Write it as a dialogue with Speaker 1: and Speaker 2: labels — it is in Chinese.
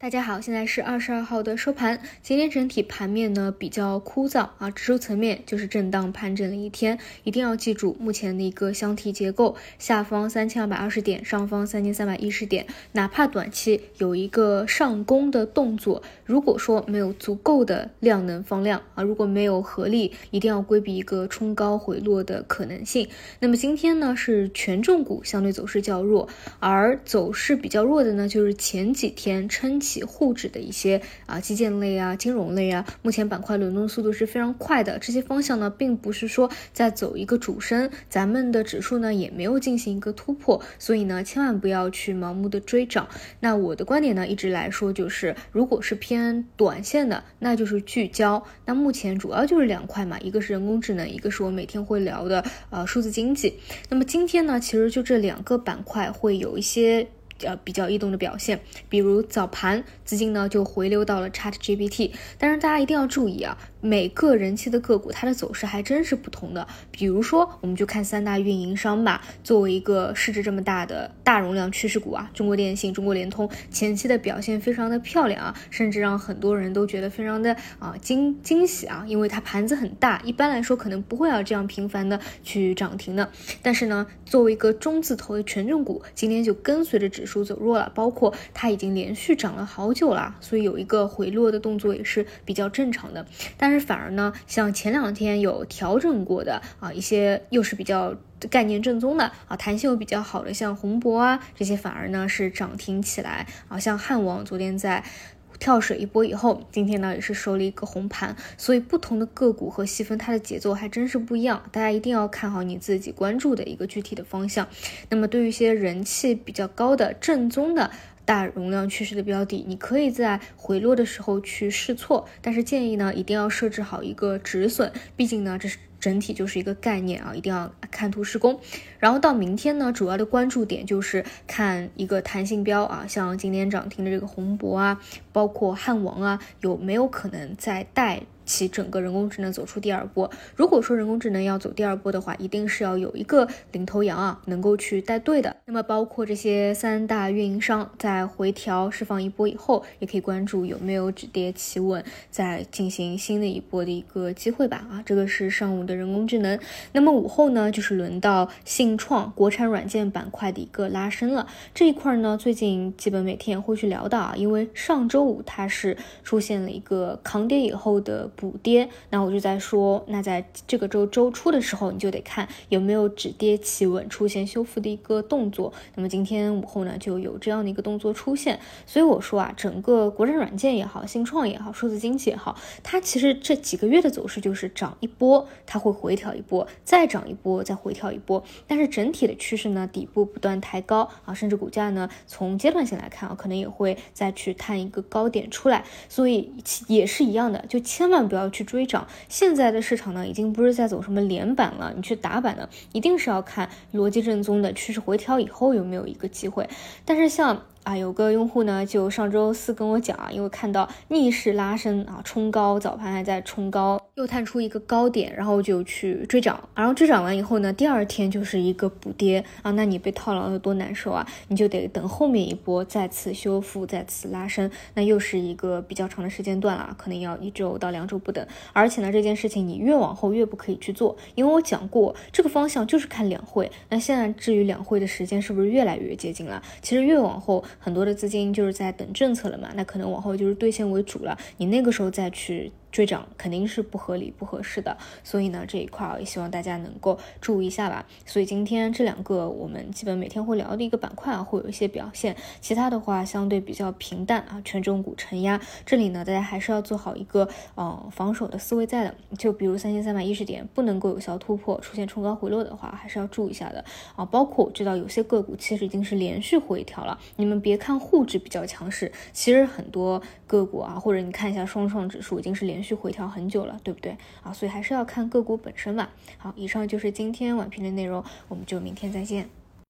Speaker 1: 大家好，现在是二十二号的收盘。今天整体盘面呢比较枯燥啊，指数层面就是震荡盘整了一天。一定要记住目前的一个箱体结构，下方三千二百二十点，上方三千三百一十点。哪怕短期有一个上攻的动作，如果说没有足够的量能放量啊，如果没有合力，一定要规避一个冲高回落的可能性。那么今天呢是权重股相对走势较弱，而走势比较弱的呢就是前几天撑。沪指的一些啊基建类啊金融类啊，目前板块轮动速度是非常快的。这些方向呢，并不是说在走一个主升，咱们的指数呢也没有进行一个突破，所以呢，千万不要去盲目的追涨。那我的观点呢，一直来说就是，如果是偏短线的，那就是聚焦。那目前主要就是两块嘛，一个是人工智能，一个是我每天会聊的呃数字经济。那么今天呢，其实就这两个板块会有一些。呃，比较异动的表现，比如早盘资金呢就回流到了 Chat GPT，但是大家一定要注意啊。每个人气的个股，它的走势还真是不同的。比如说，我们就看三大运营商吧。作为一个市值这么大的大容量趋势股啊，中国电信、中国联通前期的表现非常的漂亮啊，甚至让很多人都觉得非常的啊惊惊喜啊，因为它盘子很大，一般来说可能不会要这样频繁的去涨停的。但是呢，作为一个中字头的权重股，今天就跟随着指数走弱了，包括它已经连续涨了好久了，所以有一个回落的动作也是比较正常的。但但是反而呢，像前两天有调整过的啊，一些又是比较概念正宗的啊，弹性又比较好的，像宏博啊这些，反而呢是涨停起来啊。像汉王昨天在跳水一波以后，今天呢也是收了一个红盘。所以不同的个股和细分，它的节奏还真是不一样。大家一定要看好你自己关注的一个具体的方向。那么对于一些人气比较高的正宗的。大容量趋势的标的，你可以在回落的时候去试错，但是建议呢，一定要设置好一个止损，毕竟呢，这是整体就是一个概念啊，一定要看图施工。然后到明天呢，主要的关注点就是看一个弹性标啊，像今天涨停的这个宏博啊，包括汉王啊，有没有可能再带。其整个人工智能走出第二波。如果说人工智能要走第二波的话，一定是要有一个领头羊啊，能够去带队的。那么包括这些三大运营商在回调释放一波以后，也可以关注有没有止跌企稳，再进行新的一波的一个机会吧。啊，这个是上午的人工智能。那么午后呢，就是轮到信创国产软件板块的一个拉升了。这一块呢，最近基本每天会去聊到啊，因为上周五它是出现了一个扛跌以后的。补跌，那我就在说，那在这个周周初的时候，你就得看有没有止跌企稳，出现修复的一个动作。那么今天午后呢，就有这样的一个动作出现。所以我说啊，整个国产软件也好，新创也好，数字经济也好，它其实这几个月的走势就是涨一波，它会回调一波，再涨一波，再回调一波。但是整体的趋势呢，底部不断抬高啊，甚至股价呢，从阶段性来看啊，可能也会再去探一个高点出来。所以也是一样的，就千万。不要去追涨，现在的市场呢，已经不是在走什么连板了，你去打板呢，一定是要看逻辑正宗的趋势回调以后有没有一个机会。但是像。啊，有个用户呢，就上周四跟我讲啊，因为看到逆势拉升啊，冲高，早盘还在冲高，又探出一个高点，然后就去追涨，然后追涨完以后呢，第二天就是一个补跌啊，那你被套牢了多难受啊，你就得等后面一波再次修复，再次拉升，那又是一个比较长的时间段了，可能要一周到两周不等，而且呢，这件事情你越往后越不可以去做，因为我讲过这个方向就是看两会，那现在至于两会的时间是不是越来越接近了？其实越往后。很多的资金就是在等政策了嘛，那可能往后就是兑现为主了，你那个时候再去。追涨肯定是不合理、不合适的，所以呢这一块儿也希望大家能够注意一下吧。所以今天这两个我们基本每天会聊的一个板块啊，会有一些表现，其他的话相对比较平淡啊。权重股承压，这里呢大家还是要做好一个呃防守的思维在的。就比如三千三百一十点不能够有效突破，出现冲高回落的话，还是要注意一下的啊。包括我知道有些个股其实已经是连续回调了，你们别看沪指比较强势，其实很多个股啊，或者你看一下双创指数已经是连。连续回调很久了，对不对啊？所以还是要看个股本身吧。好，以上就是今天晚评的内容，我们就明天再见。